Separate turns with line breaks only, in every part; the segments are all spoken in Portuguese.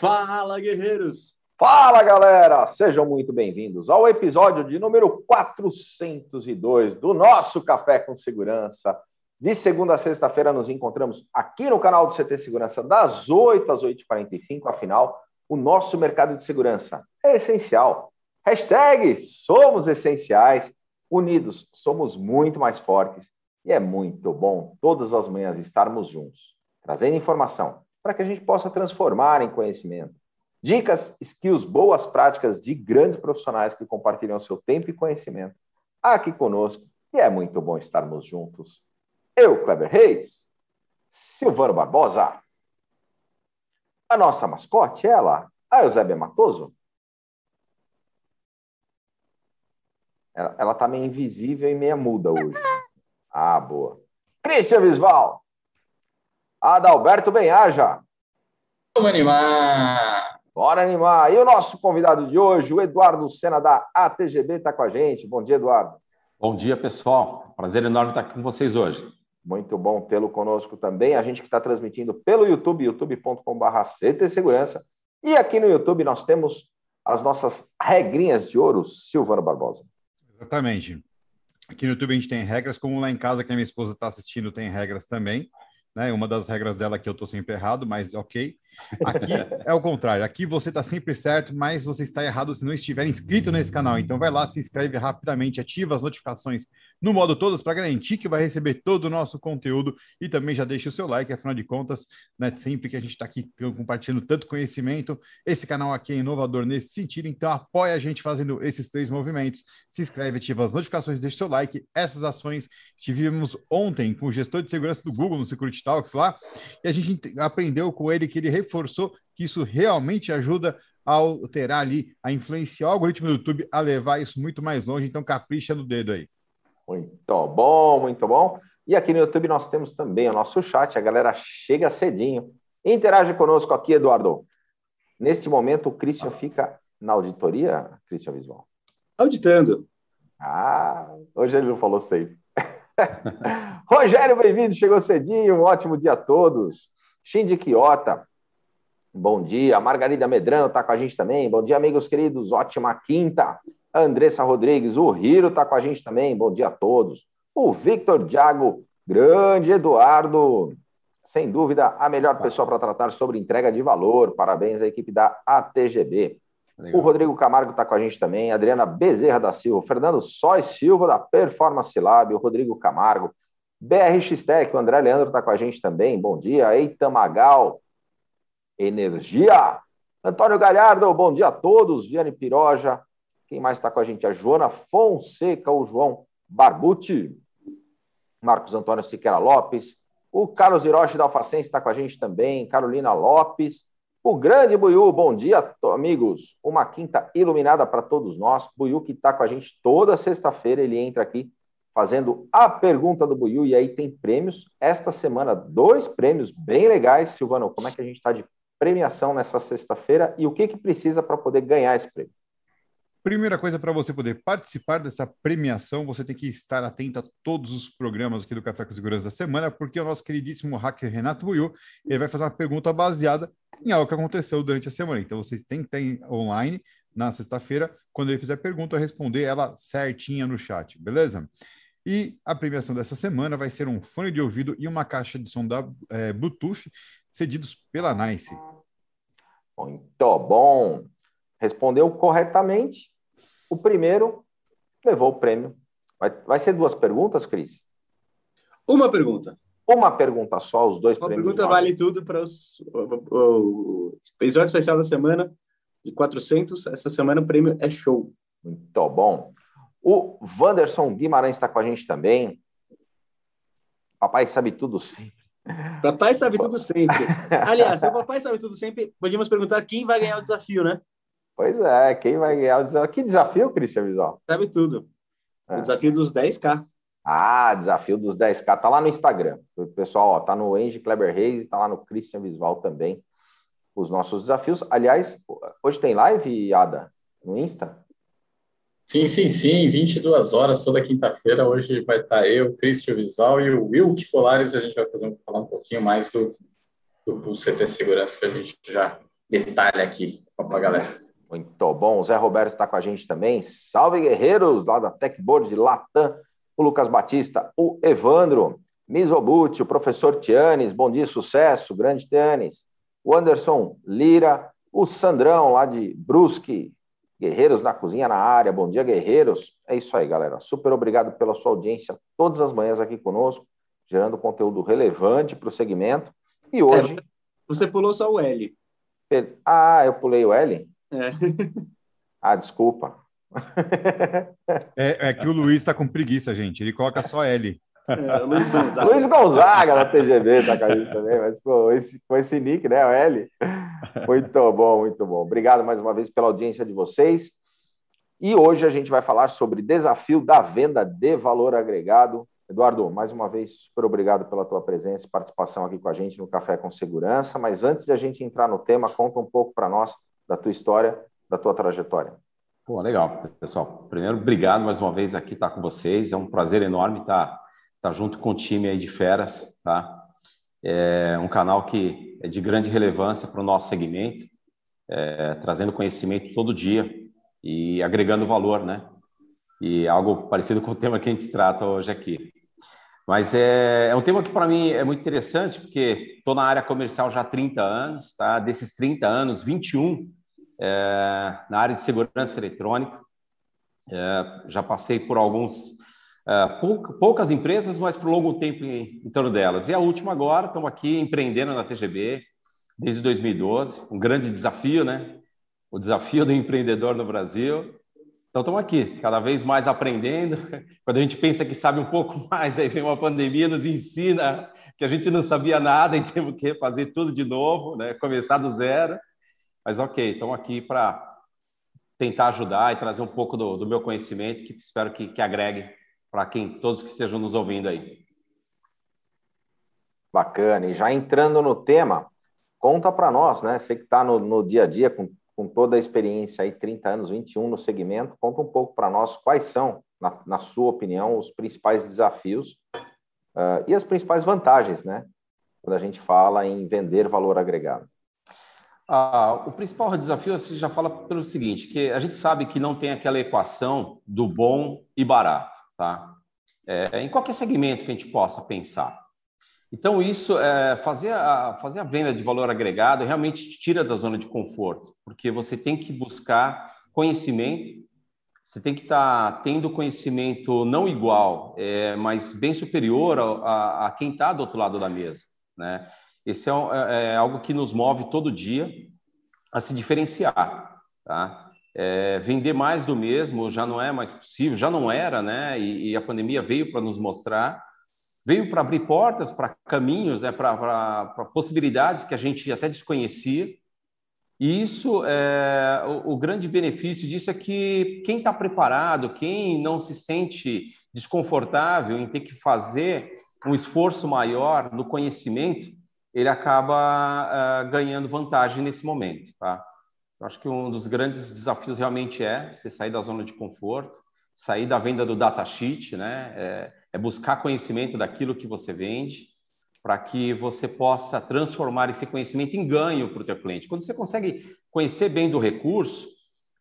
Fala, guerreiros!
Fala, galera! Sejam muito bem-vindos ao episódio de número 402 do nosso Café com Segurança. De segunda a sexta-feira nos encontramos aqui no canal do CT Segurança das 8 às 8h45. Afinal, o nosso mercado de segurança é essencial. Hashtag somos essenciais. Unidos, somos muito mais fortes. E é muito bom todas as manhãs estarmos juntos, trazendo informação para que a gente possa transformar em conhecimento. Dicas, skills, boas práticas de grandes profissionais que compartilham seu tempo e conhecimento aqui conosco. E é muito bom estarmos juntos. Eu, Kleber Reis, Silvano Barbosa, a nossa mascote, ela, a Eusébia Matoso. Ela, ela tá meio invisível e meia muda hoje. Ah, boa. Christian Visval. Adalberto Benhaja.
Vamos animar!
Bora animar! E o nosso convidado de hoje, o Eduardo Sena, da ATGB, está com a gente. Bom dia, Eduardo.
Bom dia, pessoal. Prazer enorme estar aqui com vocês hoje.
Muito bom tê-lo conosco também. A gente que está transmitindo pelo YouTube, youtube.com.br CT Segurança. E aqui no YouTube nós temos as nossas regrinhas de ouro, Silvano Barbosa.
Exatamente. Aqui no YouTube a gente tem regras, como lá em casa que a minha esposa está assistindo tem regras também né? Uma das regras dela é que eu estou sempre errado, mas ok. Aqui é o contrário. Aqui você está sempre certo, mas você está errado se não estiver inscrito nesse canal. Então vai lá, se inscreve rapidamente, ativa as notificações no modo todas para garantir que vai receber todo o nosso conteúdo e também já deixa o seu like, afinal de contas, né, sempre que a gente está aqui compartilhando tanto conhecimento, esse canal aqui é inovador nesse sentido, então apoia a gente fazendo esses três movimentos, se inscreve, ativa as notificações, deixa o seu like, essas ações estivemos ontem com o gestor de segurança do Google no Security Talks lá, e a gente aprendeu com ele que ele reforçou que isso realmente ajuda a alterar ali, a influenciar o algoritmo do YouTube a levar isso muito mais longe, então capricha no dedo aí.
Muito bom, muito bom. E aqui no YouTube nós temos também o nosso chat, a galera chega cedinho. Interage conosco aqui, Eduardo. Neste momento, o Christian fica na auditoria, Christian Visual?
Auditando.
Ah, hoje ele não falou sempre. Rogério, bem-vindo, chegou cedinho, um ótimo dia a todos. Shindy Quiota, bom dia. Margarida Medrano está com a gente também. Bom dia, amigos queridos, ótima quinta. Andressa Rodrigues, o Riro está com a gente também, bom dia a todos. O Victor Diago, grande Eduardo, sem dúvida, a melhor pessoa para tratar sobre entrega de valor. Parabéns à equipe da ATGB. Legal. O Rodrigo Camargo está com a gente também, Adriana Bezerra da Silva, Fernando Sóis Silva, da Performance Lab, o Rodrigo Camargo, BRX Tech, o André Leandro está com a gente também, bom dia. Eita Magal, Energia. Antônio Galhardo, bom dia a todos. Viane Piroja, quem mais está com a gente? A Joana Fonseca, o João Barbucci, Marcos Antônio Siqueira Lopes, o Carlos Hiroshi da Alfacense está com a gente também, Carolina Lopes, o grande Buiu, bom dia, amigos. Uma quinta iluminada para todos nós. Buiu que está com a gente toda sexta-feira, ele entra aqui fazendo a pergunta do Buiu e aí tem prêmios. Esta semana, dois prêmios bem legais. Silvano, como é que a gente está de premiação nessa sexta-feira e o que, que precisa para poder ganhar esse prêmio?
Primeira coisa para você poder participar dessa premiação, você tem que estar atento a todos os programas aqui do Café com Segurança da semana, porque o nosso queridíssimo hacker Renato Buiu, ele vai fazer uma pergunta baseada em algo que aconteceu durante a semana. Então vocês têm que estar online na sexta-feira, quando ele fizer a pergunta, responder ela certinha no chat, beleza? E a premiação dessa semana vai ser um fone de ouvido e uma caixa de som da é, Bluetooth cedidos pela Nice.
Muito bom! Respondeu corretamente o primeiro levou o prêmio. Vai, vai ser duas perguntas, Cris?
Uma pergunta.
Uma pergunta só, os dois
Uma
prêmios.
pergunta vale tudo para os, o, o, episódio especial da semana de 400. Essa semana o prêmio é show.
Muito bom. O Wanderson Guimarães está com a gente também. Papai sabe tudo sempre.
Papai sabe tudo sempre. Aliás, se o papai sabe tudo sempre, podíamos perguntar quem vai ganhar o desafio, né?
Pois é, quem vai ganhar o desafio? Que desafio, Cristian Visual?
Sabe tudo. É. O desafio dos 10K.
Ah, desafio dos 10K. Tá lá no Instagram. O pessoal, ó, tá no Enge Kleber Reis e tá lá no Christian Visual também. Os nossos desafios. Aliás, hoje tem live, Ada, no Insta?
Sim, sim, sim. 22 horas toda quinta-feira. Hoje vai estar eu, Christian Visual e o Will Colares. A gente vai fazer, falar um pouquinho mais do, do, do CT Segurança que a gente já detalhe aqui para a galera.
Muito bom. O Zé Roberto está com a gente também. Salve, guerreiros, lá da Techboard de Latam. O Lucas Batista, o Evandro, Misobuti, o professor Tianes, bom dia, sucesso, grande Tianes. O Anderson Lira, o Sandrão, lá de Brusque, Guerreiros na Cozinha na área. Bom dia, guerreiros. É isso aí, galera. Super obrigado pela sua audiência todas as manhãs aqui conosco, gerando conteúdo relevante para o segmento. E hoje. É,
você pulou só o L.
Ah, eu pulei o L?
É.
Ah, desculpa.
É, é que o Luiz está com preguiça, gente. Ele coloca só L.
É, Luiz Gonzaga. Luiz Gonzaga na TGV tá caindo também, mas pô, esse, com esse nick, né, o L. Muito bom, muito bom. Obrigado mais uma vez pela audiência de vocês. E hoje a gente vai falar sobre desafio da venda de valor agregado. Eduardo, mais uma vez, super obrigado pela tua presença e participação aqui com a gente no Café com Segurança. Mas antes de a gente entrar no tema, conta um pouco para nós da tua história, da tua trajetória.
Pô, legal, pessoal. Primeiro, obrigado mais uma vez aqui estar com vocês. É um prazer enorme estar, estar junto com o time aí de feras, tá? É um canal que é de grande relevância para o nosso segmento, é, trazendo conhecimento todo dia e agregando valor, né? E algo parecido com o tema que a gente trata hoje aqui. Mas é, é um tema que para mim é muito interessante, porque estou na área comercial já há 30 anos, tá? Desses 30 anos, 21 é, na área de segurança eletrônica. É, já passei por alguns poucas empresas, mas por longo tempo em, em torno delas. E a última agora, estamos aqui empreendendo na TGB desde 2012, um grande desafio, né? O desafio do empreendedor no Brasil. Então, estamos aqui, cada vez mais aprendendo. Quando a gente pensa que sabe um pouco mais, aí vem uma pandemia, nos ensina que a gente não sabia nada e temos que fazer tudo de novo, né? começar do zero. Mas, ok, estamos aqui para tentar ajudar e trazer um pouco do, do meu conhecimento, que espero que, que agregue para quem todos que estejam nos ouvindo aí.
Bacana. E já entrando no tema, conta para nós, né? Você que está no, no, dia a dia com, com toda a experiência aí, 30 anos, 21 no segmento, conta um pouco para nós quais são, na, na, sua opinião, os principais desafios uh, e as principais vantagens, né? Quando a gente fala em vender valor agregado.
Ah, o principal desafio, você já fala pelo seguinte, que a gente sabe que não tem aquela equação do bom e barato tá? É, em qualquer segmento que a gente possa pensar. Então, isso, é, fazer, a, fazer a venda de valor agregado realmente te tira da zona de conforto, porque você tem que buscar conhecimento, você tem que estar tá tendo conhecimento não igual, é, mas bem superior a, a, a quem está do outro lado da mesa. Né? Esse é, é, é algo que nos move todo dia a se diferenciar. Tá? É, vender mais do mesmo já não é mais possível, já não era, né? E, e a pandemia veio para nos mostrar, veio para abrir portas para caminhos, né? para possibilidades que a gente até desconhecia. E isso, é, o, o grande benefício disso é que quem está preparado, quem não se sente desconfortável em ter que fazer um esforço maior no conhecimento, ele acaba uh, ganhando vantagem nesse momento, tá? Eu acho que um dos grandes desafios realmente é você sair da zona de conforto, sair da venda do datasheet, né? É, é buscar conhecimento daquilo que você vende, para que você possa transformar esse conhecimento em ganho para o teu cliente. Quando você consegue conhecer bem do recurso,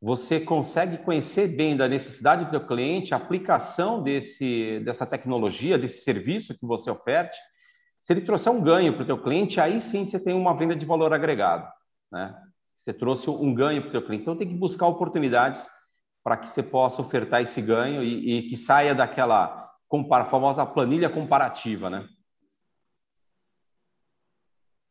você consegue conhecer bem da necessidade do teu cliente, a aplicação desse, dessa tecnologia, desse serviço que você oferte. Se ele trouxer um ganho para o teu cliente, aí sim você tem uma venda de valor agregado, né? Você trouxe um ganho para o teu cliente. Então, tem que buscar oportunidades para que você possa ofertar esse ganho e, e que saia daquela compara, famosa planilha comparativa, né?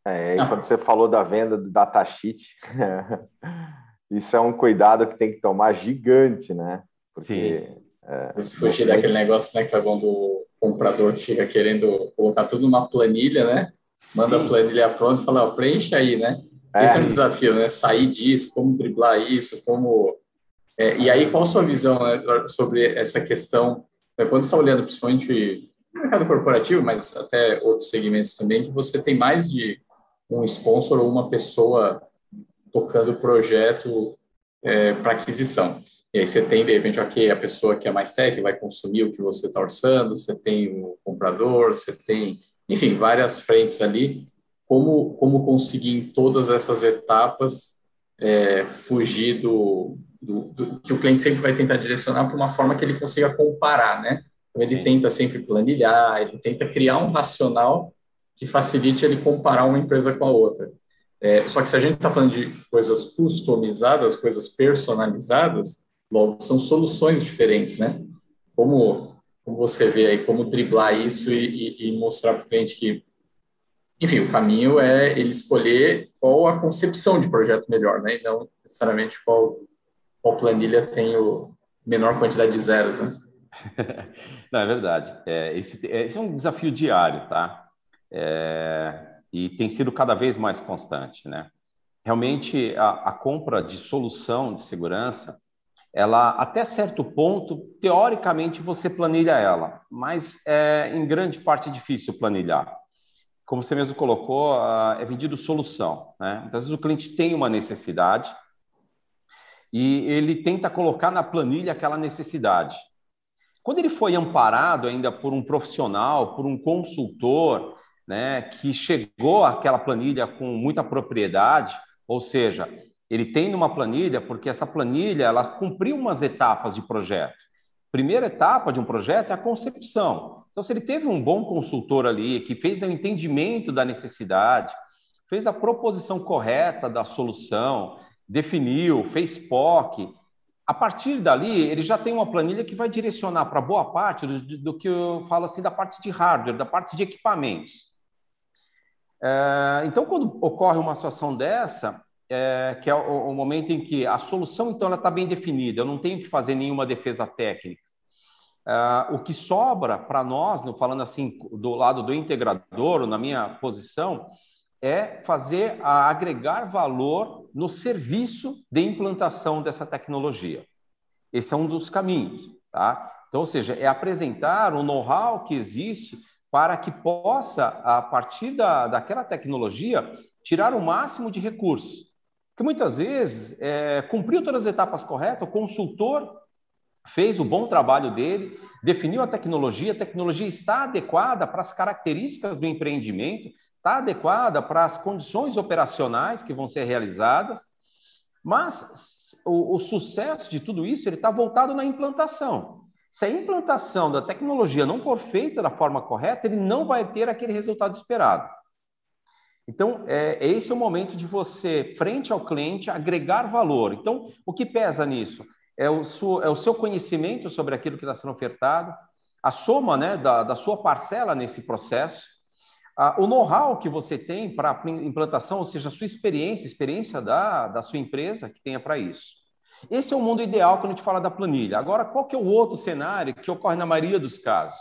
É, e quando você falou da venda do datasheet, isso é um cuidado que tem que tomar gigante, né?
Porque,
Sim. É, Se fugir daquele negócio, né, que foi bom do comprador que fica querendo colocar tudo numa planilha, né? Manda Sim. a planilha pronta e fala, ó, preencha aí, né? É. Esse é um desafio, né? Sair disso, como driblar isso, como. É, e aí, qual a sua visão né, sobre essa questão? Né, quando você está olhando, principalmente no mercado corporativo, mas até outros segmentos também, que você tem mais de um sponsor ou uma pessoa tocando o projeto é, para aquisição. E aí você tem, de repente, ok, a pessoa que é mais técnica vai consumir o que você está orçando, você tem o comprador, você tem, enfim, várias frentes ali como, como conseguir em todas essas etapas é, fugir do, do, do, que o cliente sempre vai tentar direcionar para uma forma que ele consiga comparar, né? Então, ele Sim. tenta sempre planilhar, ele tenta criar um racional que facilite ele comparar uma empresa com a outra. É, só que se a gente está falando de coisas customizadas, coisas personalizadas, logo são soluções diferentes, né? Como, como você vê aí, como driblar isso e, e, e mostrar para o cliente que, enfim, o caminho é ele escolher qual a concepção de projeto melhor, né? E não necessariamente qual, qual planilha tem o menor quantidade de zeros, né?
Não, é verdade. É, esse, esse, é um desafio diário, tá? É, e tem sido cada vez mais constante, né? Realmente, a, a compra de solução de segurança, ela, até certo ponto, teoricamente, você planilha ela, mas é, em grande parte é difícil planilhar. Como você mesmo colocou, é vendido solução. Né? Muitas vezes o cliente tem uma necessidade e ele tenta colocar na planilha aquela necessidade. Quando ele foi amparado ainda por um profissional, por um consultor, né, que chegou àquela planilha com muita propriedade, ou seja, ele tem numa planilha porque essa planilha ela cumpriu umas etapas de projeto. Primeira etapa de um projeto é a concepção. Então, se ele teve um bom consultor ali que fez o entendimento da necessidade, fez a proposição correta da solução, definiu, fez POC, a partir dali, ele já tem uma planilha que vai direcionar para boa parte do, do, que eu falo assim da parte de hardware, da parte de equipamentos. É, então, quando ocorre uma situação dessa, é, que é o, o, momento em que a solução então ela está bem definida, eu não tenho que fazer nenhuma defesa técnica. É, o que sobra para nós, falando assim do lado do integrador, na minha posição, é fazer a agregar valor no serviço de implantação dessa tecnologia. Esse é um dos caminhos, tá? Então, ou seja, é apresentar o know-how que existe para que possa, a partir da, daquela tecnologia, tirar o máximo de recursos. Que muitas vezes é, cumpriu todas as etapas corretas, o consultor fez o bom trabalho dele, definiu a tecnologia, a tecnologia está adequada para as características do empreendimento, está adequada para as condições operacionais que vão ser realizadas, mas o, o sucesso de tudo isso ele está voltado na implantação. Se a implantação da tecnologia não for feita da forma correta, ele não vai ter aquele resultado esperado. Então, é, esse é o momento de você, frente ao cliente, agregar valor. Então, o que pesa nisso? É o, seu, é o seu conhecimento sobre aquilo que está sendo ofertado, a soma né, da, da sua parcela nesse processo, o know-how que você tem para a implantação, ou seja, a sua experiência, a experiência da, da sua empresa que tenha para isso. Esse é o mundo ideal quando a gente fala da planilha. Agora, qual que é o outro cenário que ocorre na maioria dos casos?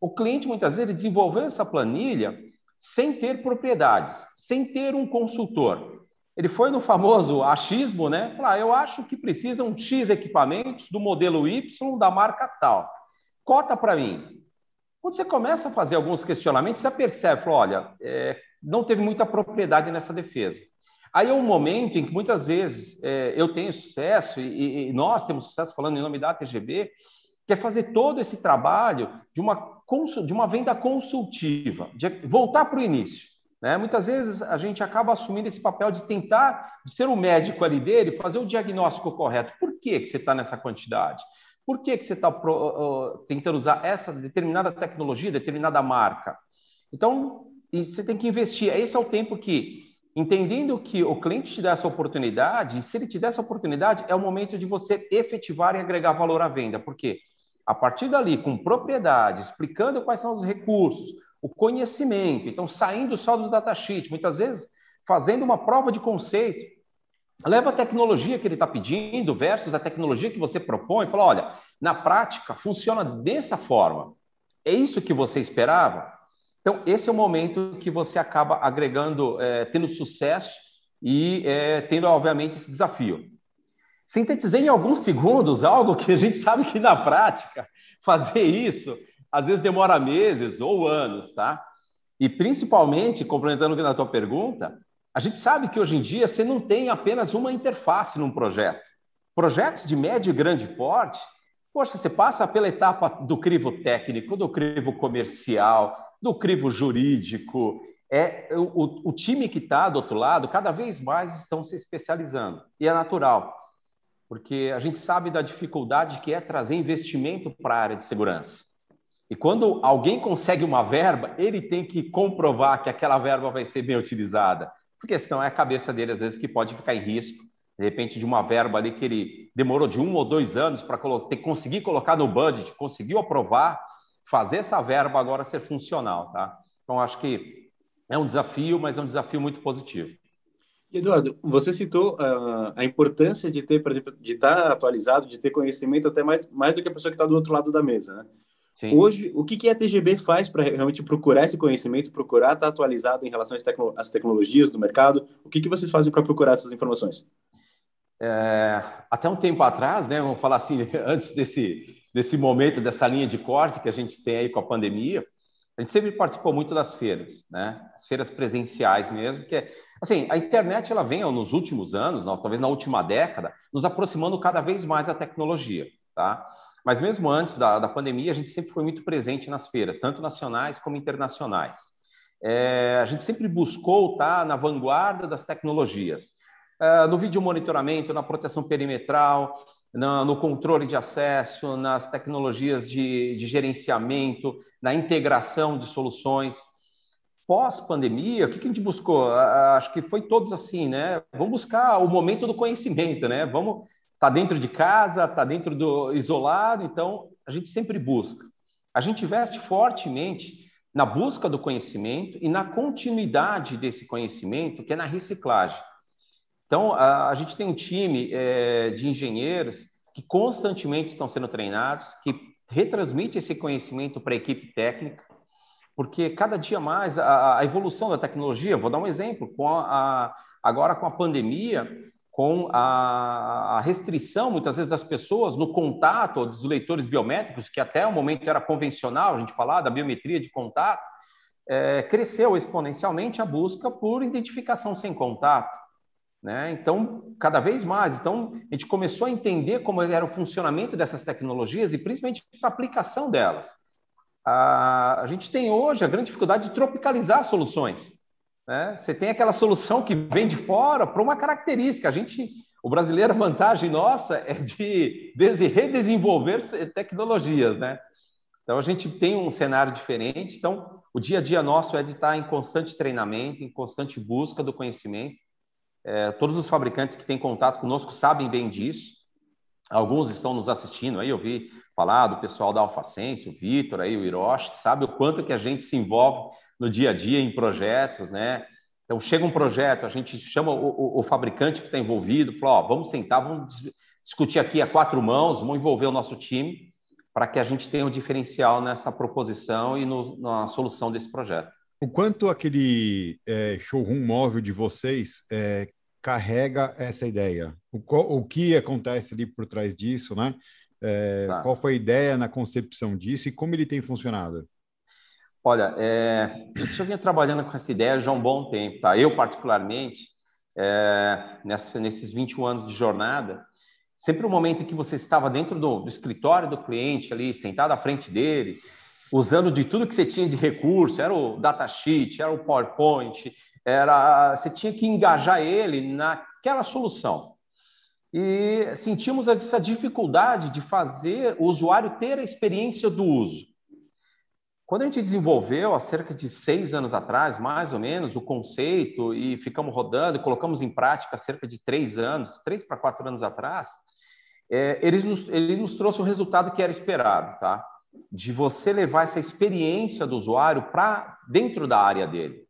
O cliente, muitas vezes, desenvolveu essa planilha sem ter propriedades, sem ter um consultor. Ele foi no famoso achismo, né? Falar, eu acho que precisam X equipamentos do modelo Y da marca tal. Cota para mim. Quando você começa a fazer alguns questionamentos, você percebe, fala, olha, é, não teve muita propriedade nessa defesa. Aí é um momento em que muitas vezes é, eu tenho sucesso e, e, nós temos sucesso falando em nome da TGB, que é fazer todo esse trabalho de uma, de uma venda consultiva, de voltar para o início. Né? Muitas vezes a gente acaba assumindo esse papel de tentar de ser o médico ali dele, fazer o diagnóstico correto. Por que, que você está nessa quantidade? Por que, que você está tentando usar essa determinada tecnologia, determinada marca? Então, você tem que investir. Esse é o tempo que, entendendo que o cliente te dá essa oportunidade, se ele te der essa oportunidade, é o momento de você efetivar e agregar valor à venda. Por quê? A partir dali, com propriedade, explicando quais são os recursos, o conhecimento, então saindo só do datasheet, muitas vezes fazendo uma prova de conceito, Leva a tecnologia que ele está pedindo versus a tecnologia que você propõe e fala: olha, na prática funciona dessa forma. É isso que você esperava? Então, esse é o momento que você acaba agregando, é, tendo sucesso e é, tendo, obviamente, esse desafio. Sintetizei em alguns segundos algo que a gente sabe que na prática fazer isso às vezes demora meses ou anos, tá? E principalmente, complementando na tua pergunta, a gente sabe que hoje em dia você não tem apenas uma interface num projeto. Projetos de médio e grande porte, poxa, você passa pela etapa do crivo técnico, do crivo comercial, do crivo jurídico, é o, o time que está do outro lado, cada vez mais estão se especializando. E é natural, porque a gente sabe da dificuldade que é trazer investimento para a área de segurança. E quando alguém consegue uma verba, ele tem que comprovar que aquela verba vai ser bem utilizada, porque senão é a cabeça dele, às vezes, que pode ficar em risco, de repente, de uma verba ali que ele demorou de um ou dois anos para conseguir colocar no budget, conseguiu aprovar, fazer essa verba agora ser funcional, tá? Então, acho que é um desafio, mas é um desafio muito positivo.
Eduardo, você citou uh, a importância de ter, por exemplo, de estar atualizado, de ter conhecimento até mais, mais do que a pessoa que está do outro lado da mesa, né? Sim. Hoje, o que, que a TGB faz para realmente procurar esse conhecimento, procurar estar atualizado em relação às, tecno às tecnologias do mercado? O que, que vocês fazem para procurar essas informações?
É, até um tempo atrás, né, vamos falar assim, antes desse, desse momento, dessa linha de corte que a gente tem aí com a pandemia, a gente sempre participou muito das feiras, né? As feiras presenciais mesmo, que é, assim, a internet ela vem nos últimos anos, não, talvez na última década, nos aproximando cada vez mais da tecnologia, tá? Mas mesmo antes da, da pandemia, a gente sempre foi muito presente nas feiras, tanto nacionais como internacionais. É, a gente sempre buscou estar na vanguarda das tecnologias, é, no vídeo monitoramento, na proteção perimetral, no, no controle de acesso, nas tecnologias de, de gerenciamento, na integração de soluções. Pós-pandemia, o que, que a gente buscou? Acho que foi todos assim, né? Vamos buscar o momento do conhecimento, né? Vamos tá dentro de casa, tá dentro do isolado, então a gente sempre busca. A gente investe fortemente na busca do conhecimento e na continuidade desse conhecimento, que é na reciclagem. Então, a, a gente tem um time é, de engenheiros que constantemente estão sendo treinados, que retransmite esse conhecimento para a equipe técnica, porque cada dia mais a, a, evolução da tecnologia, vou dar um exemplo, com a, agora com a pandemia, com a, restrição, muitas vezes, das pessoas no contato dos leitores biométricos, que até o momento era convencional, a gente falar da biometria de contato, é, cresceu exponencialmente a busca por identificação sem contato. Né? Então, cada vez mais. Então, a gente começou a entender como era o funcionamento dessas tecnologias e principalmente a aplicação delas. A, a gente tem hoje a grande dificuldade de tropicalizar soluções. Né? Você tem aquela solução que vem de fora para uma característica. A gente, o brasileiro, a vantagem nossa é de redesenvolver tecnologias. Né? Então, a gente tem um cenário diferente. Então, o dia a dia nosso é de estar em constante treinamento, em constante busca do conhecimento é, todos os fabricantes que têm contato conosco sabem bem disso. Alguns estão nos assistindo aí, eu vi falar do pessoal da AlphaSense, o Vitor aí, o Hiroshi, sabe o quanto que a gente se envolve no dia a dia em projetos, né? Então, chega um projeto, a gente chama o, o, o fabricante que está envolvido, fala, ó, vamos sentar, vamos discutir aqui a quatro mãos, vamos envolver o nosso time para que a gente tenha um diferencial nessa proposição e no, na solução desse projeto.
O quanto aquele é, showroom móvel de vocês é, carrega essa ideia? O, o, que acontece ali por trás disso, né? É, tá. Qual foi a ideia na concepção disso e como ele tem funcionado?
Olha, é, eu já vinha trabalhando com essa ideia já há um bom tempo, tá? Eu, particularmente, é, nessa, nesses 21 anos de jornada, sempre o momento em que você estava dentro do, do escritório do cliente ali, sentado à frente dele, usando de tudo que você tinha de recurso, era o datasheet, era o PowerPoint, era você tinha que engajar ele naquela solução. E sentimos essa dificuldade de fazer o usuário ter a experiência do uso. Quando a gente desenvolveu, há cerca de seis anos atrás, mais ou menos, o conceito e ficamos rodando, colocamos em prática há cerca de três anos, três para quatro anos atrás, é, ele, nos, ele nos trouxe o resultado que era esperado, tá? de você levar essa experiência do usuário para dentro da área dele.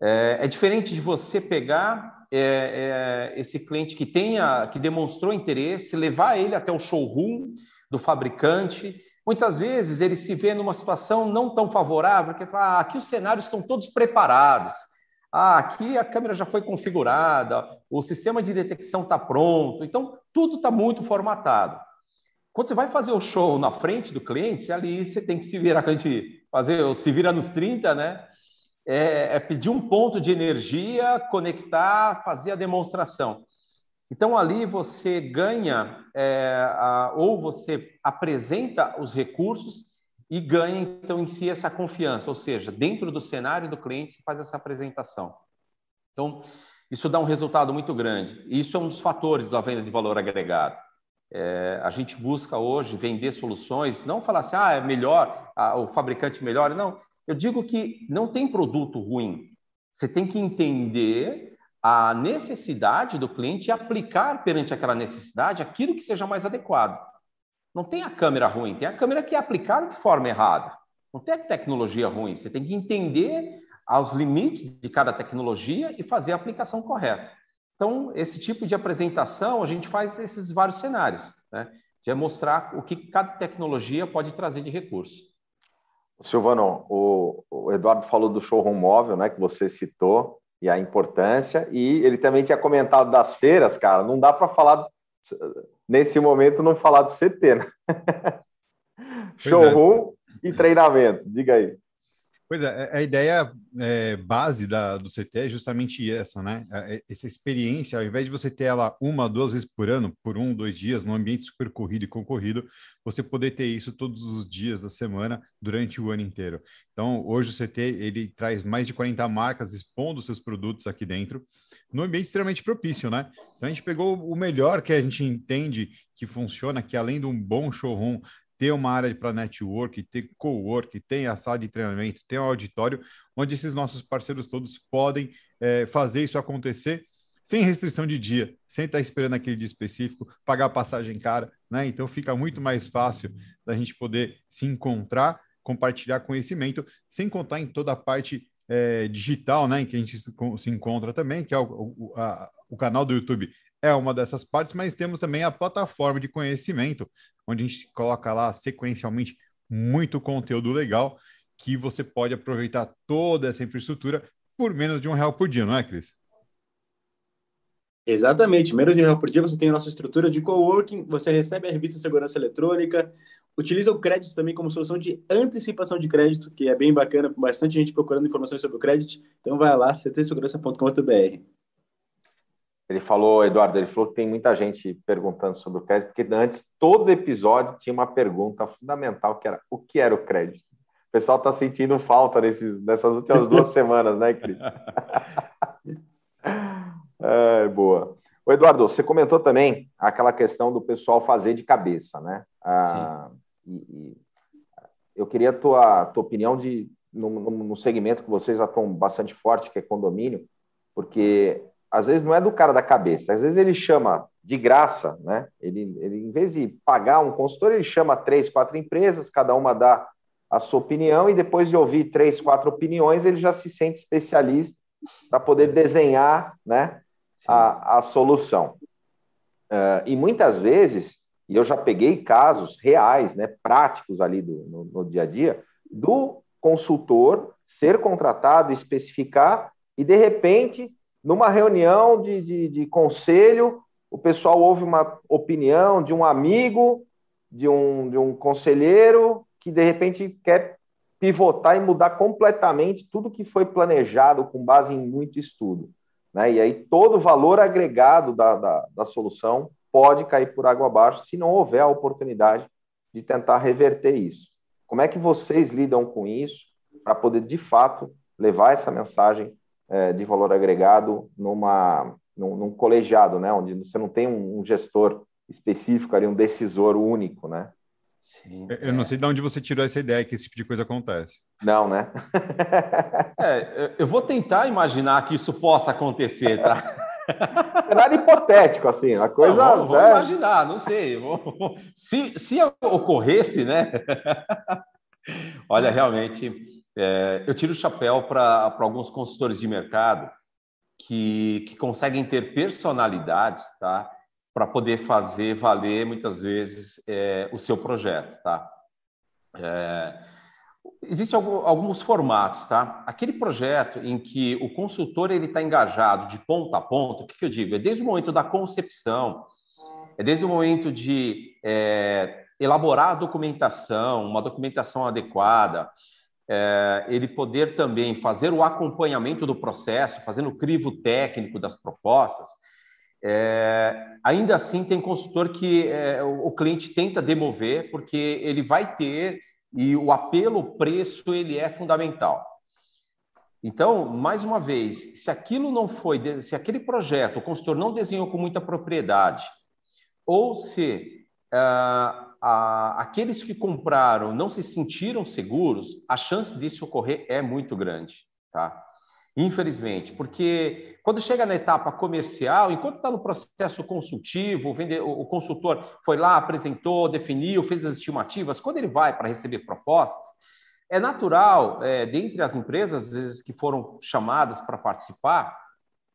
É, é, diferente de você pegar é, é, esse cliente que tenha, que demonstrou interesse, levar ele até o showroom do fabricante. Muitas vezes ele se vê numa situação não tão favorável, que fala, ah, aqui os cenários estão todos preparados. Ah, aqui a câmera já foi configurada, o sistema de detecção está pronto, então tudo está muito formatado. Quando você vai fazer o show na frente do cliente, ali você tem que se virar, a gente fazer se vira nos 30, né? É, é, pedir um ponto de energia, conectar, fazer a demonstração. Então, ali você ganha, é, a, ou você apresenta os recursos e ganha, então, em si essa confiança, ou seja, dentro do cenário do cliente, se faz essa apresentação. Então, isso dá um resultado muito grande. Isso é um dos fatores da venda de valor agregado. É, a gente busca hoje vender soluções, não falar assim, ah, é melhor, ah, o fabricante melhor. Não, eu digo que não tem produto ruim. Você tem que entender a necessidade do cliente e aplicar perante aquela necessidade aquilo que seja mais adequado. Não tem a câmera ruim, tem a câmera que é aplicada de forma errada. Não tem a tecnologia ruim. Você tem que entender aos limites de cada tecnologia e fazer a aplicação correta. Então, esse tipo de apresentação, a gente faz esses vários cenários, né? De mostrar o que cada tecnologia pode trazer de recurso.
Silvano, o, o Eduardo falou do showroom móvel, né, que você citou, e a importância, e ele também tinha comentado das feiras, cara, não dá para falar nesse momento, não falar do CT, né? Showroom é. e treinamento, diga aí.
Pois é, é, a ideia é, base da, do CT é justamente essa, né? É, essa experiência, ao invés de você ter ela uma, duas vezes por ano, por um, dois dias, num ambiente super corrido e concorrido, você poder ter isso todos os dias da semana durante o ano inteiro. Então, hoje o CT ele traz mais de 40 marcas expondo seus produtos aqui dentro, num ambiente extremamente propício, né? Então, a gente pegou o melhor que a gente entende que funciona, que além de um bom showroom, ter uma área para network, ter co-work, tem a sala de treinamento, tem um auditório, onde esses nossos parceiros todos podem é, fazer isso acontecer sem restrição de dia, sem estar esperando aquele dia específico, pagar passagem cara, né? Então fica muito mais fácil da gente poder se encontrar, compartilhar conhecimento, sem contar em toda a parte é, digital, né? Em que a gente se encontra também, que é o, o, a, o canal do YouTube é uma dessas partes, mas temos também a plataforma de conhecimento, onde a gente coloca lá sequencialmente muito conteúdo legal que você pode aproveitar toda essa infraestrutura por menos de um real por dia, não é, Cris?
Exatamente, menos de um real por dia você tem a nossa estrutura de coworking, você recebe a revista Segurança Eletrônica, utiliza o crédito também como solução de antecipação de crédito, que é bem bacana, bastante gente procurando informações sobre o crédito, então vai lá, ctsegurança.com.br.
Ele falou, Eduardo, ele falou que tem muita gente perguntando sobre o crédito, porque antes todo episódio tinha uma pergunta fundamental que era o que era o crédito. O pessoal está sentindo falta nesses, nessas últimas duas semanas, né, Cris? é, boa. O Eduardo, você comentou também aquela questão do pessoal fazer de cabeça, né? Ah, e, e eu queria a tua, tua opinião de no, no, no segmento que vocês atuam bastante forte, que é condomínio, porque às vezes não é do cara da cabeça, às vezes ele chama de graça, né? Ele, ele em vez de pagar um consultor, ele chama três, quatro empresas, cada uma dá a sua opinião e depois de ouvir três, quatro opiniões, ele já se sente especialista para poder desenhar, né, a, a solução. Uh, e muitas vezes, e eu já peguei casos reais, né, práticos ali do, no, no dia a dia, do consultor ser contratado, especificar e de repente numa reunião de, de, de conselho, o pessoal ouve uma opinião de um amigo, de um, de um conselheiro, que de repente quer pivotar e mudar completamente tudo que foi planejado com base em muito estudo. Né? E aí todo o valor agregado da, da, da solução pode cair por água abaixo se não houver a oportunidade de tentar reverter isso. Como é que vocês lidam com isso para poder, de fato, levar essa mensagem é, de valor agregado numa, num, num, colegiado, né? Onde você não tem um, um, gestor específico ali, um decisor único, né?
Sim, eu não sei de onde você tirou essa ideia que esse tipo de coisa acontece.
Não, né?
é, eu vou tentar imaginar que isso possa acontecer, tá?
Cenário hipotético, assim, a coisa. Não,
vamos, vamos é... imaginar, não sei. Se, se ocorresse, né? Olha, realmente, é, eu tiro o chapéu para alguns consultores de mercado que, que conseguem ter personalidade, tá? Para poder fazer valer muitas vezes é, o seu projeto, tá? É, Existem alguns formatos, tá? Aquele projeto em que o consultor ele está engajado de ponta a ponta, o que, que, eu digo? É desde o momento da concepção, é desde o momento de é, elaborar a documentação, uma documentação adequada, é, ele poder também fazer o acompanhamento do processo, fazendo o crivo técnico das propostas. É, ainda assim, tem consultor que é, o, cliente tenta demover, porque ele vai ter e o apelo preço ele é fundamental. Então, mais uma vez, se aquilo não foi, se aquele projeto o consultor não desenhou com muita propriedade, ou se uh, aqueles que compraram não se sentiram seguros, a chance disso ocorrer é muito grande, tá? Infelizmente, porque quando chega na etapa comercial, enquanto está no processo consultivo, o, o consultor foi lá, apresentou, definiu, fez as estimativas, quando ele vai para receber propostas, é natural, é, dentre as empresas às vezes, que foram chamadas para participar,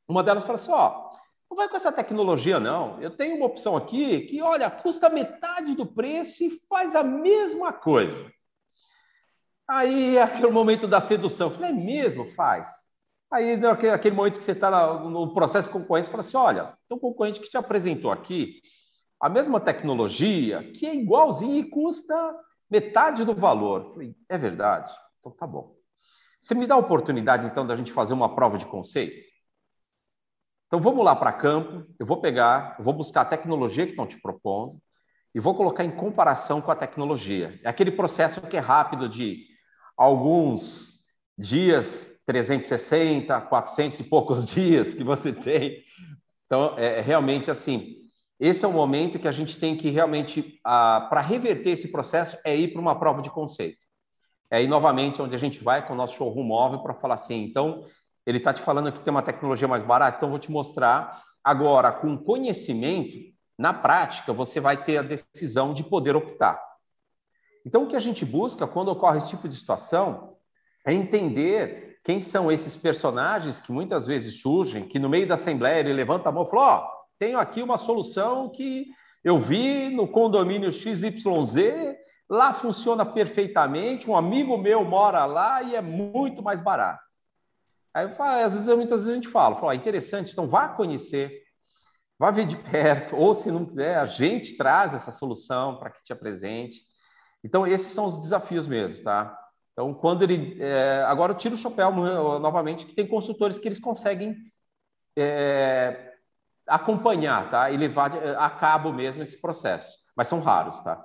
uma delas fala assim: ó, não vai com essa tecnologia, não. Eu tenho uma opção aqui que, olha, custa metade do preço e faz a mesma coisa. Aí, aquele momento da sedução, eu falei, é mesmo? Faz. Aí, aquele momento que você está no processo de concorrência, fala assim: olha, tem um concorrente que te apresentou aqui a mesma tecnologia, que é igualzinho e custa metade do valor. falei, é verdade? Então tá bom. Você me dá a oportunidade, então, da gente fazer uma prova de conceito? Então vamos lá para campo, eu vou pegar, eu vou buscar a tecnologia que estão te propondo e vou colocar em comparação com a tecnologia. É aquele processo que é rápido de alguns dias 360, 400 e poucos dias que você tem. Então, é, é realmente assim, esse é o momento que a gente tem que realmente, para reverter esse processo, é ir para uma prova de conceito. É aí, novamente, onde a gente vai com o nosso showroom móvel para falar assim, então, ele está te falando que tem uma tecnologia mais barata, então vou te mostrar. Agora, com conhecimento, na prática, você vai ter a decisão de poder optar. Então, o que a gente busca quando ocorre esse tipo de situação é entender quem são esses personagens que muitas vezes surgem, que no meio da assembleia ele levanta a mão e fala: Ó, oh, tenho aqui uma solução que eu vi no condomínio XYZ, lá funciona perfeitamente, um amigo meu mora lá e é muito mais barato. Aí, às vezes, muitas vezes a gente fala, fala, ah, interessante, então vá conhecer, vá ver de perto, ou se não quiser, a gente traz essa solução para que te apresente. Então, esses são os desafios mesmo, tá? Então, quando ele. É, agora eu tiro o chapéu novamente, que tem consultores que eles conseguem é, acompanhar, tá? E levar a cabo mesmo esse processo. Mas são raros, tá?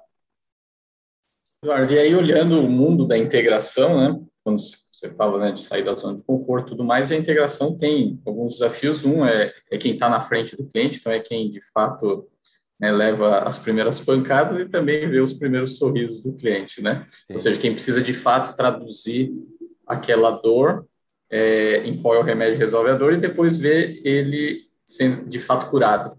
Eduardo, e aí olhando o mundo da integração, né? Quando você fala né, de sair da zona de conforto e tudo mais, a integração tem alguns desafios. Um é, é quem está na frente do cliente, então é quem de fato né, leva as primeiras pancadas e também vê os primeiros sorrisos do cliente, né? Sim. Ou seja, quem precisa de fato traduzir aquela dor é, em qual é o remédio resolve a dor e depois ver ele sendo de fato curado.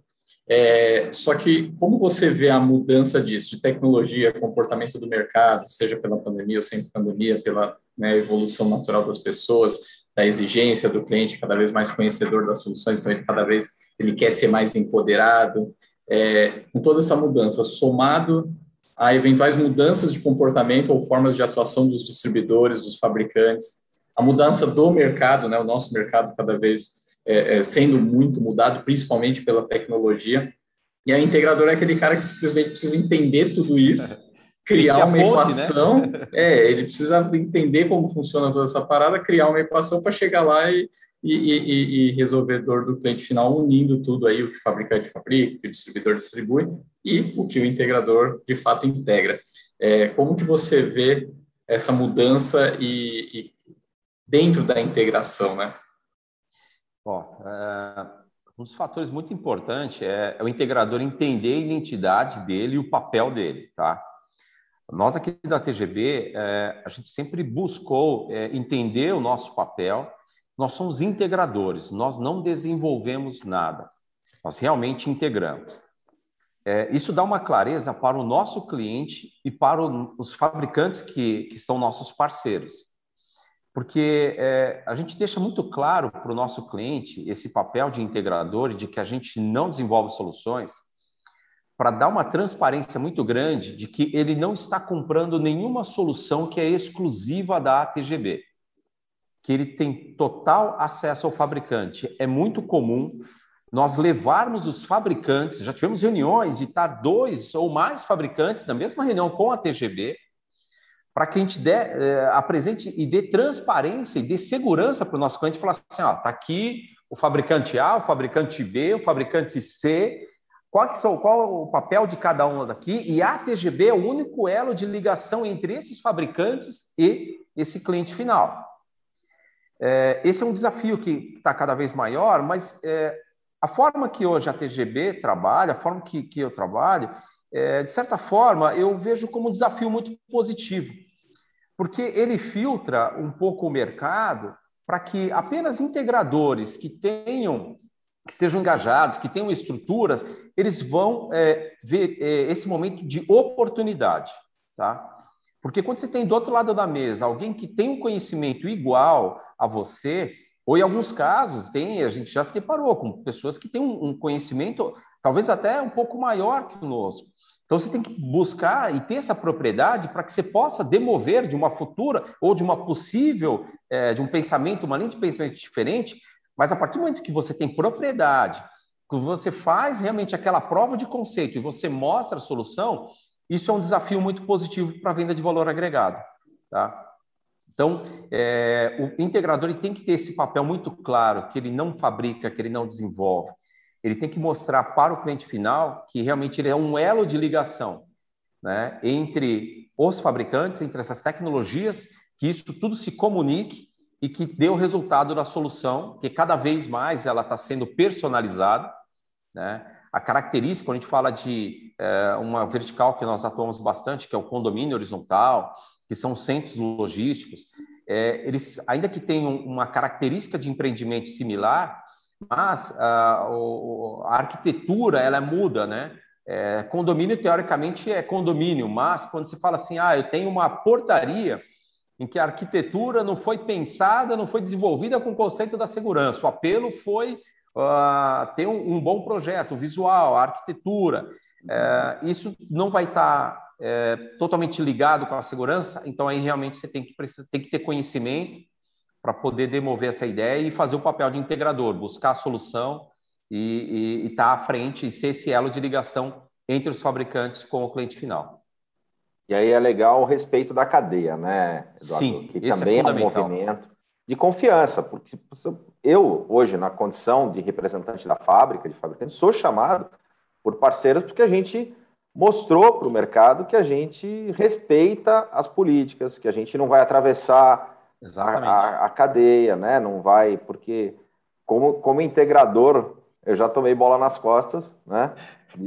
É, só que como você vê a mudança disso, de tecnologia, comportamento do mercado, seja pela pandemia ou sem pandemia, pela né, evolução natural das pessoas, da exigência do cliente cada vez mais conhecedor das soluções, então ele cada vez ele quer ser mais empoderado, é, com toda essa mudança, somado a eventuais mudanças de comportamento ou formas de atuação dos distribuidores, dos fabricantes, a mudança do mercado, né, o nosso mercado cada vez é, é, sendo muito mudado, principalmente pela tecnologia. E a integradora é aquele cara que simplesmente precisa entender tudo isso, criar uma ponte, né? equação. Né? é, ele precisa entender como funciona toda essa parada, criar uma equação para chegar lá e, e, e, e, resolvedor do cliente final, unindo tudo aí, o que o fabricante fabrica, o que o distribuidor distribui e o que o integrador de fato integra. É, como que você vê essa mudança e, e dentro da integração, né?
Bom, é, um dos fatores muito importantes é, é o integrador entender a identidade dele e o papel dele, tá? Nós aqui da TGB, é, a gente sempre buscou é, entender o nosso papel nós somos integradores, nós não desenvolvemos nada, nós realmente integramos. É, isso dá uma clareza para o nosso cliente e para os fabricantes que, que são nossos parceiros. Porque a gente deixa muito claro para o nosso cliente esse papel de integrador, de que a gente não desenvolve soluções, para dar uma transparência muito grande de que ele não está comprando nenhuma solução que é exclusiva da ATGB que ele tem total acesso ao fabricante. É muito comum nós levarmos os fabricantes, já tivemos reuniões de estar dois ou mais fabricantes na mesma reunião com a TGB, para que a gente dê, é, apresente e dê transparência e dê segurança para o nosso cliente falar assim: está aqui o fabricante A, o fabricante B, o fabricante C, qual, que são, qual o papel de cada um daqui, e a TGB é o único elo de ligação entre esses fabricantes e esse cliente final. É, esse é um desafio que está cada vez maior, mas é, a forma que hoje a TGB trabalha, a forma que, que eu trabalho, é, de certa forma, eu vejo como um desafio muito positivo, porque ele filtra um pouco o mercado para que apenas integradores que tenham que estejam engajados, que tenham estruturas, eles vão é, ver é, esse momento de oportunidade, tá? Porque quando você tem do outro lado da mesa alguém que tem um conhecimento igual a você, ou em alguns casos tem, a gente já se deparou com pessoas que têm um, um conhecimento talvez até um pouco maior que o nosso. Então você tem que buscar e ter essa propriedade para que você possa demover de uma futura ou de uma possível, é, de um pensamento, uma linha de pensamento diferente, mas a partir do momento que você tem propriedade, que você faz realmente aquela prova de conceito e você mostra a solução, isso é um desafio muito positivo para a venda de valor agregado. Tá? Então, é, o integrador ele tem que ter esse papel muito claro, que ele não fabrica, que ele não desenvolve. Ele tem que mostrar para o cliente final que realmente ele é um elo de ligação né, entre os fabricantes, entre essas tecnologias, que isso tudo se comunique e que o resultado da solução, que cada vez mais ela está sendo personalizada. Né? A característica, quando a gente fala de é, uma vertical que nós atuamos bastante, que é o condomínio horizontal, que são centros logísticos, é, eles, ainda que tenham uma característica de empreendimento similar, mas a, a arquitetura ela muda, né? É, condomínio teoricamente é condomínio, mas quando você fala assim, ah, eu tenho uma portaria em que a arquitetura não foi pensada, não foi desenvolvida com o conceito da segurança. O apelo foi uh, ter um, um, bom projeto visual, a arquitetura. É, isso não vai estar tá, é, totalmente ligado com a segurança, então aí realmente você tem que, precisa, tem que ter conhecimento para poder demover essa ideia e fazer o papel de integrador, buscar a solução e estar tá à frente e ser esse elo de ligação entre os fabricantes com o cliente final.
E aí é legal o respeito da cadeia, né,
Eduardo? Sim,
que é também é, é um movimento de confiança, porque eu, hoje, na condição de representante da fábrica, de fabricante, sou chamado por parceiros porque a gente mostrou para o mercado que a gente respeita as políticas, que a gente não vai atravessar a, a, a, cadeia, né? Não vai, porque como, como integrador, eu já tomei bola nas costas, né?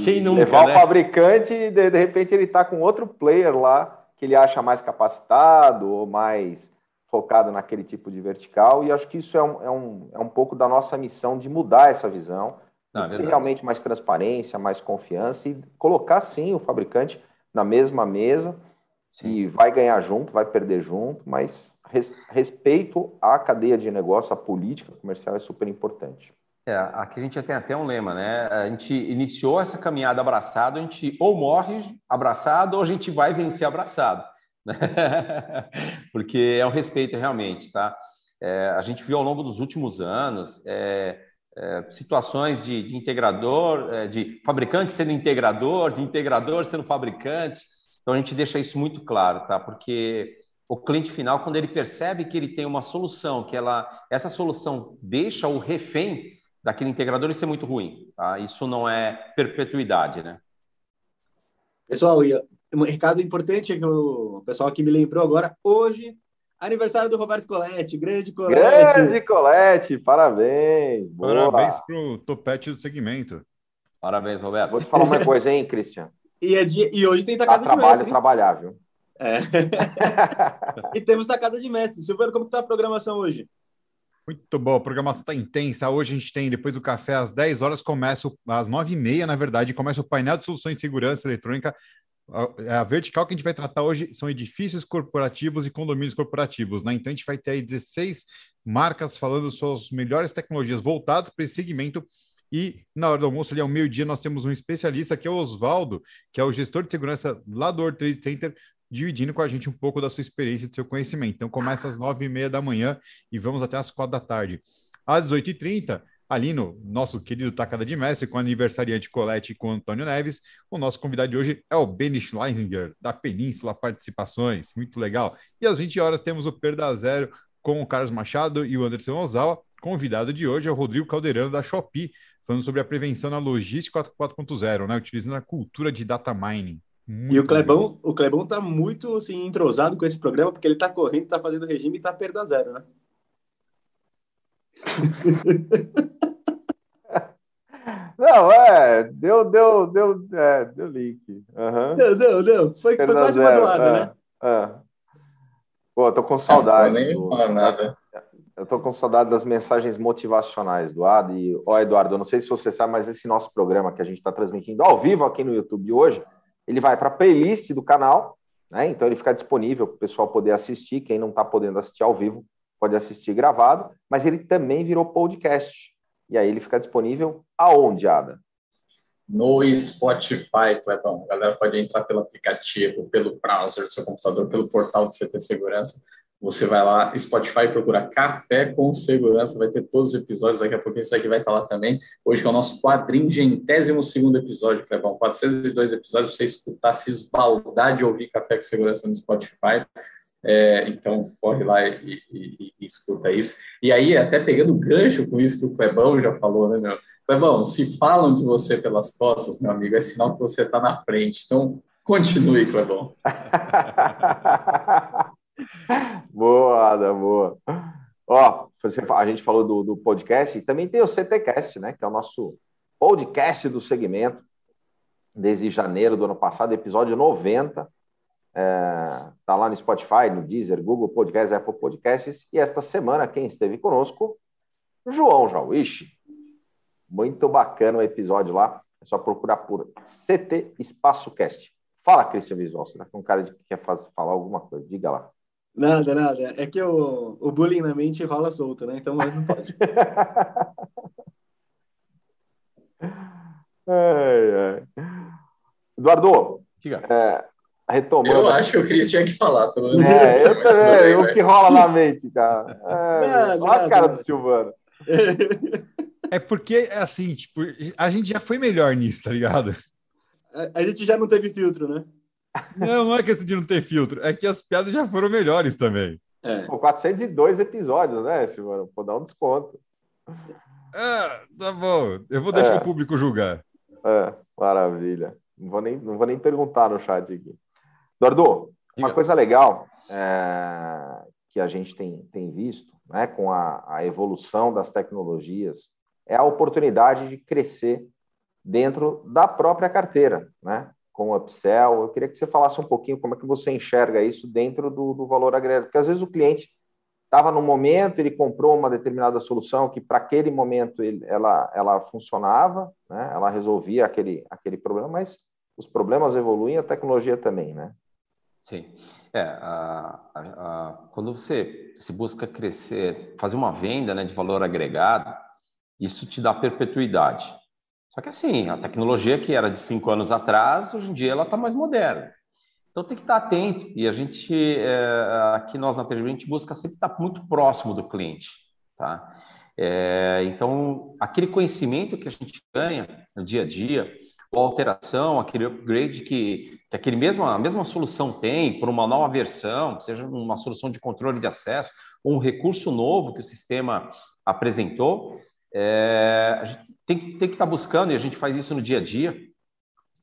Quem nunca,
levar
né?
o fabricante e de, de repente ele está com outro player lá que ele acha mais capacitado ou mais focado naquele tipo de vertical, e acho que isso é um, é um, é um pouco da nossa missão de mudar essa visão, Não, é realmente mais transparência, mais confiança e colocar sim o fabricante na mesma mesa sim. e vai ganhar junto, vai perder junto, mas res, respeito à cadeia de negócio, à política comercial é super importante.
É, aqui a gente tem até um lema, né? A gente iniciou essa caminhada abraçado, a gente ou morre abraçado ou a gente vai vencer abraçado, né? Porque é um respeito realmente, tá? É, a gente viu ao longo dos últimos anos é, é, situações de, de integrador, é, de fabricante sendo integrador, de integrador sendo fabricante. Então a gente deixa isso muito claro, tá? Porque o cliente final, quando ele percebe que ele tem uma solução, que ela, essa solução deixa o refém daquele integrador, isso é muito ruim. Tá? Isso não é perpetuidade, né?
Pessoal, um recado importante é que o pessoal aqui me lembrou agora, hoje, aniversário do Roberto Colette, grande Colette.
Grande Colette, parabéns.
Boa. Parabéns pro topete do segmento.
Parabéns, Roberto.
Vou te falar uma coisa, hein, Christian?
e, é dia, e hoje tem tacada
trabalho, de mestre. Trabalhar, viu?
É. e temos tacada de mestre. Silveiro, como está a programação hoje?
Muito bom, a programação está intensa. Hoje a gente tem, depois do café, às 10 horas, começa, às 9h30, na verdade, começa o painel de soluções de segurança eletrônica. A, a, vertical que a gente vai tratar hoje são edifícios corporativos e condomínios corporativos, né? Então a gente vai ter aí 16 marcas falando suas melhores tecnologias voltadas para esse segmento. E na hora do almoço, ali ao meio-dia, nós temos um especialista que é o Oswaldo, que é o gestor de segurança lá do World Trade Center, dividindo com a gente um pouco da sua experiência e do seu conhecimento. Então, começa às nove e meia da manhã e vamos até às quatro da tarde. Às 18h30, ali no nosso querido Tacada de Mestre, com o aniversariante Colette e com Antônio Neves, o nosso convidado de hoje é o Benny Schleisinger, da Península Participações. Muito legal. E às 20 horas temos o Perda Zero com o Carlos Machado e o Anderson Ozawa. Convidado de hoje é o Rodrigo Caldeirano, da Shopee, falando sobre a prevenção na logística 4.0, né? Utilizando a cultura de data mining.
Muito e o Clebão, o Clebão tá muito assim, entrosado com esse programa, porque ele tá correndo, tá fazendo regime e tá perda zero, né?
Não, é, deu, deu, deu, é, deu link. Uhum.
Deu, deu, deu. Foi, foi quase uma doada, é, né? É.
Pô, tô com saudade.
Não, nem do... falar nada.
Eu tô com saudade das mensagens motivacionais do Ad. E, ó, Eduardo, eu não sei se você sabe, mas esse nosso programa que a gente está transmitindo ao vivo aqui no YouTube hoje, ele vai para a playlist do canal, né? Então ele fica disponível para o pessoal poder assistir. Quem não está podendo assistir ao vivo pode assistir gravado, mas ele também virou podcast. E aí ele fica disponível aonde, Ada?
No Spotify, Clebão. A galera pode entrar pelo aplicativo, pelo browser do seu computador, pelo portal do CT Segurança. Você vai lá, Spotify, procura Café com Segurança, vai ter todos os episódios. Daqui a pouquinho isso aqui vai estar lá também. Hoje que é o nosso quadringentésimo segundo episódio, Clebão. 402 episódios para você escutar, se esbaldar de ouvir Café com Segurança no Spotify. É, então, corre lá e, e, e, escuta isso. E aí, até pegando gancho com isso que o Clebão já falou, né, meu? Clebão, se falam de você pelas costas, meu amigo, é sinal que você está na frente. Então, continue, Clebão.
boa, Ada, boa. Ó, você, a gente falou do, do podcast, e também tem o CTcast, né, que é o nosso podcast do segmento, desde janeiro do ano passado, episódio 90. É, tá lá no Spotify, no Deezer, Google Podcasts, Apple Podcasts. E esta semana, quem esteve conosco? João Jauichi. Muito bacana o episódio lá. É só procurar por CT Espaço Cast. Fala, Cristian Visual. Você tá com cara de que quer fazer, falar alguma coisa. Diga lá.
Nada, nada. É que o, o bullying na mente rola solto, né? Então não pode.
ai, ai. Eduardo, Diga. É, retomando.
Eu acho que o Cris tinha que falar, pelo menos.
É, eu também, o que rola na mente, cara. É, olha a cara do Silvano.
É porque, assim, tipo, a gente já foi melhor nisso, tá ligado?
A, a gente já não teve filtro, né?
Não, não é questão de não ter filtro, é que as piadas já foram melhores também.
É. Pô, 402 episódios, né, Silvano? Pô, dar um desconto.
Ah, tá bom. Eu vou deixar é. o público julgar.
É, maravilha. Não vou, nem, não vou nem perguntar no chat aqui. Eduardo, uma coisa legal é, que a gente tem, tem visto né, com a, a evolução das tecnologias é a oportunidade de crescer dentro da própria carteira, né? Com upsell. Eu queria que você falasse um pouquinho como é que você enxerga isso dentro do, do valor agregado, porque às vezes o cliente estava no momento, ele comprou uma determinada solução que para aquele momento ele, ela, ela funcionava, né? ela resolvia aquele, aquele problema, mas os problemas evoluem, a tecnologia também, né?
Sim. É, a, a, a, quando você se busca crescer, fazer uma venda né, de valor agregado, isso te dá perpetuidade. Só que assim, a tecnologia que era de cinco anos atrás, hoje em dia ela está mais moderna. Então tem que estar atento. E a gente, é, aqui nós na TGB, a gente busca sempre estar muito próximo do cliente. Tá? É, então, aquele conhecimento que a gente ganha no dia a dia, ou alteração, aquele upgrade que, que aquele mesma, a mesma solução tem por uma nova versão, seja uma solução de controle de acesso, ou um recurso novo que o sistema apresentou, é, a gente tem, que estar tá buscando, e a gente faz isso no dia a dia,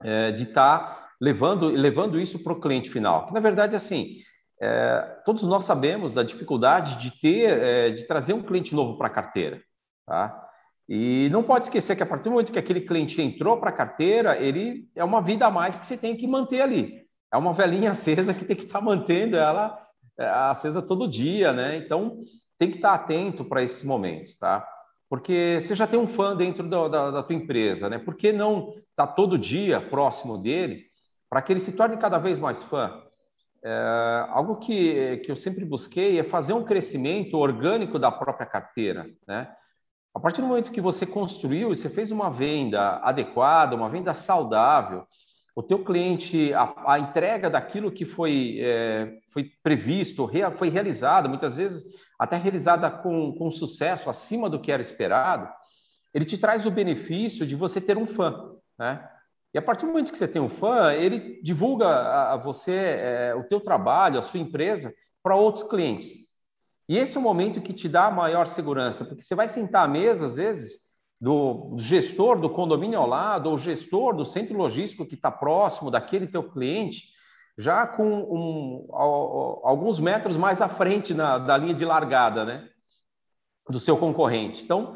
é, de estar tá levando, levando isso para o cliente final. Que, na verdade, assim, é, todos nós sabemos da dificuldade de ter, é, de trazer um cliente novo para a carteira. Tá? E não pode esquecer que a partir do momento que aquele cliente entrou para a carteira, ele é uma vida a mais que você tem que manter ali. É uma velhinha acesa que tem que estar tá mantendo ela é, acesa todo dia, né? Então tem que estar tá atento para esses momentos, tá? Porque você já tem um fã dentro da, da, da tua empresa, né? Por que não estar tá todo dia próximo dele para que ele se torne cada vez mais fã? É, algo que, que eu sempre busquei é fazer um crescimento orgânico da própria carteira, né? A partir do momento que você construiu e você fez uma venda adequada, uma venda saudável, o teu cliente, a, a entrega daquilo que foi, é, foi previsto, rea, foi realizada, muitas vezes até realizada com, com sucesso, acima do que era esperado, ele te traz o benefício de você ter um fã, né? E a partir do momento que você tem um fã, ele divulga a, a você é, o teu trabalho, a sua empresa para outros clientes. E esse é o momento que te dá maior segurança, porque você vai sentar à mesa, às vezes, do gestor do condomínio ao lado, ou gestor do centro logístico que está próximo daquele teu cliente, já com um, alguns metros mais à frente na, da linha de largada, né? Do seu concorrente. Então,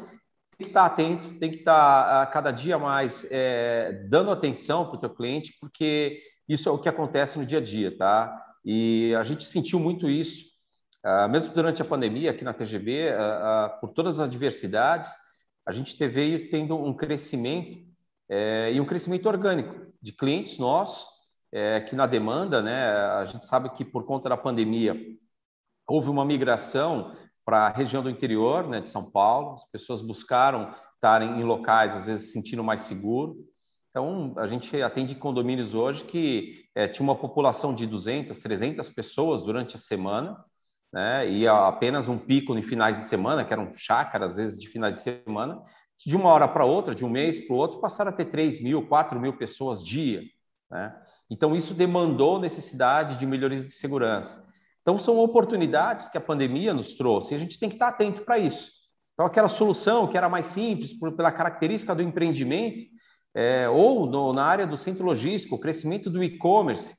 tem que estar atento, tem que estar a cada dia mais é, dando atenção para o teu cliente, porque isso é o que acontece no dia a dia, tá? E a gente sentiu muito isso, uh, mesmo durante a pandemia aqui na TGB, uh, por todas as adversidades, a gente veio tendo um crescimento é, e um crescimento orgânico de clientes nossos é, que na demanda, né, a gente sabe que por conta da pandemia houve uma migração para a região do interior, né, de São Paulo. As pessoas buscaram estar em locais às vezes se sentindo mais seguro. Então, a gente atende condomínios hoje que é, tinha uma população de 200, 300 pessoas durante a semana, né, e apenas um pico em finais de semana, que eram chácaras, às vezes, de finais de semana, que de uma hora para outra, de um mês para o outro, passaram a ter 3 mil, 4 mil pessoas dia. Né? Então, isso demandou necessidade de melhorias de segurança. Então, são oportunidades que a pandemia nos trouxe e a gente tem que estar atento para isso. Então, aquela solução que era mais simples, por, pela característica do empreendimento, é, ou no, na área do centro logístico, o crescimento do e-commerce.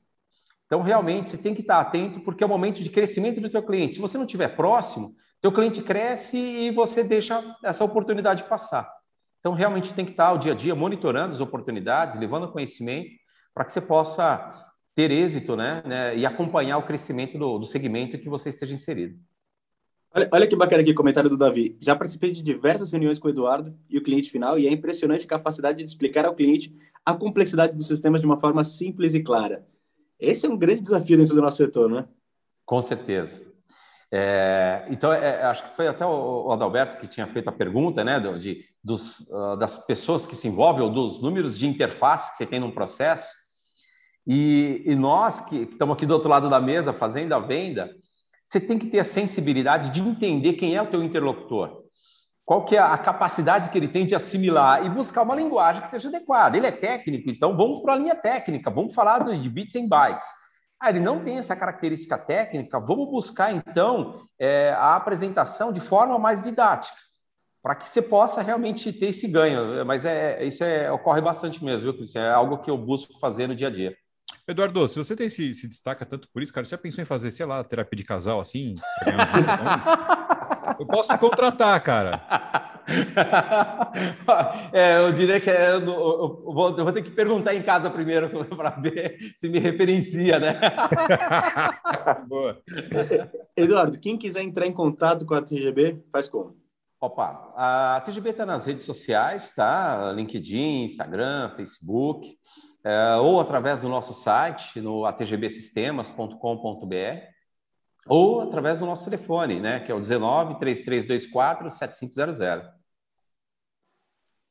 Então, realmente, você tem que estar atento, porque é o momento de crescimento do teu cliente. Se você não estiver próximo, teu cliente cresce e você deixa essa oportunidade passar. Então, realmente tem que estar o dia a dia monitorando as oportunidades, levando conhecimento para que você possa ter êxito né, né, e acompanhar o crescimento do, do segmento que você esteja inserido.
Olha, olha que bacana aqui o comentário do Davi. Já participei de diversas reuniões com o Eduardo e o cliente final e é impressionante a capacidade de explicar ao cliente a complexidade dos sistemas de uma forma simples e clara. Esse é um grande desafio dentro do nosso setor, né?
Com certeza. É, então, é, acho que foi até o, o, Adalberto que tinha feito a pergunta, né, do, de, dos, uh, das pessoas que se envolvem, ou dos números de interface que você tem num processo. E, e nós que, estamos aqui do outro lado da mesa fazendo a venda, você tem que ter a sensibilidade de entender quem é o teu interlocutor. Qual que é a capacidade que ele tem de assimilar e buscar uma linguagem que seja adequada. Ele é técnico, então vamos para a linha técnica, vamos falar de bits e bytes. Ah, ele não tem essa característica técnica, vamos buscar então é, a apresentação de forma mais didática, para que você possa realmente ter esse ganho. Mas é, isso é, ocorre bastante mesmo, viu, Isso É algo que eu busco fazer no dia a dia.
Eduardo, se você tem, se, se destaca tanto por isso, cara, você já pensou em fazer, sei lá, terapia de casal assim? eu posso te contratar, cara.
É, eu diria que é, eu, eu, vou, eu, vou, ter que perguntar em casa primeiro para ver se me referencia, né?
Boa. Eduardo, quem quiser entrar em contato com a TGB, faz como?
Opa, a TGB está nas redes sociais, tá? LinkedIn, Instagram, Facebook é, ou através do nosso site, no atgbsystemas.com.br, ou através do nosso telefone, né, que é o 19 3324 7500.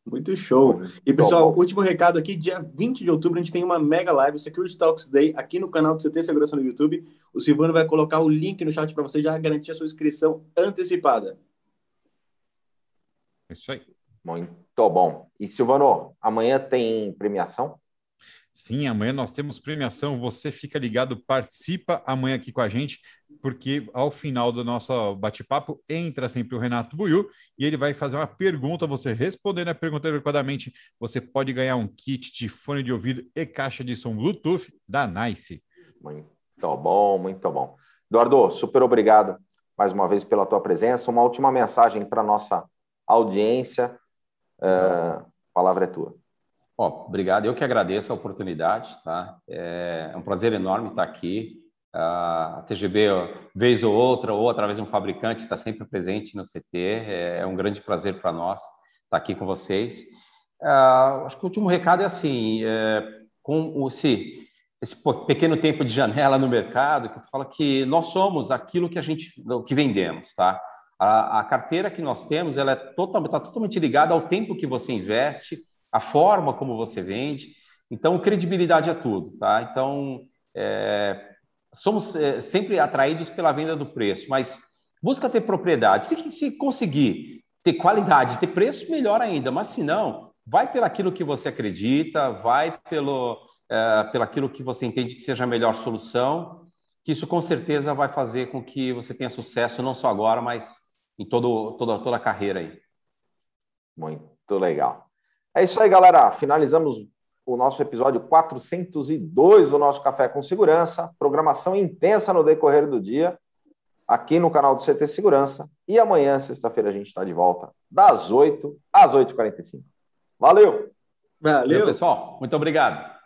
Muito show. E, pessoal, último recado aqui, dia 20 de outubro, a gente tem uma mega live, Security Talks Day, aqui no canal do CT Segurança no YouTube. O Silvano vai colocar o link no chat para você já garantir a sua inscrição antecipada.
É isso aí. Muito bom. E, Silvano, amanhã tem premiação?
Sim, amanhã nós temos premiação. Você fica ligado, participa amanhã aqui com a gente, porque ao final do nosso bate-papo entra sempre o Renato Buiu e ele vai fazer uma pergunta. Você respondendo a pergunta adequadamente, você pode ganhar um kit de fone de ouvido e caixa de som Bluetooth da Nice.
Muito bom, muito bom. Eduardo, super obrigado mais uma vez pela tua presença. Uma última mensagem para nossa audiência. Uh, a palavra é tua.
Obrigado. Eu que agradeço a oportunidade, tá? É, é um prazer enorme estar aqui. A TGB, vez ou outra, ou através de um fabricante, está sempre presente no CT. É, é um grande prazer para nós estar aqui com vocês. Uh, acho que o último recado é assim: é, com esse, esse pequeno tempo de janela no mercado, que fala que nós somos aquilo que a gente que vendemos, tá? A, a carteira que nós temos, ela é total, está totalmente ligada ao tempo que você investe a forma como você vende. Então, credibilidade é tudo, tá? Então, é, somos é, sempre atraídos pela venda do preço, mas busca ter propriedade. Se, se conseguir ter qualidade, ter preço, melhor ainda. Mas se não, vai pelaquilo que você acredita, vai pelo, é, pelaquilo que você entende que seja a melhor solução, que isso com certeza vai fazer com que você tenha sucesso não só agora, mas em todo, toda, toda a carreira aí.
Muito legal. É isso aí, galera. Finalizamos o nosso episódio 402 do nosso Café com Segurança. Programação intensa no decorrer do dia, aqui no canal do CT Segurança. E amanhã, sexta-feira, a gente está de volta, das 8 às 8h45. Valeu!
Valeu, pessoal. Muito obrigado.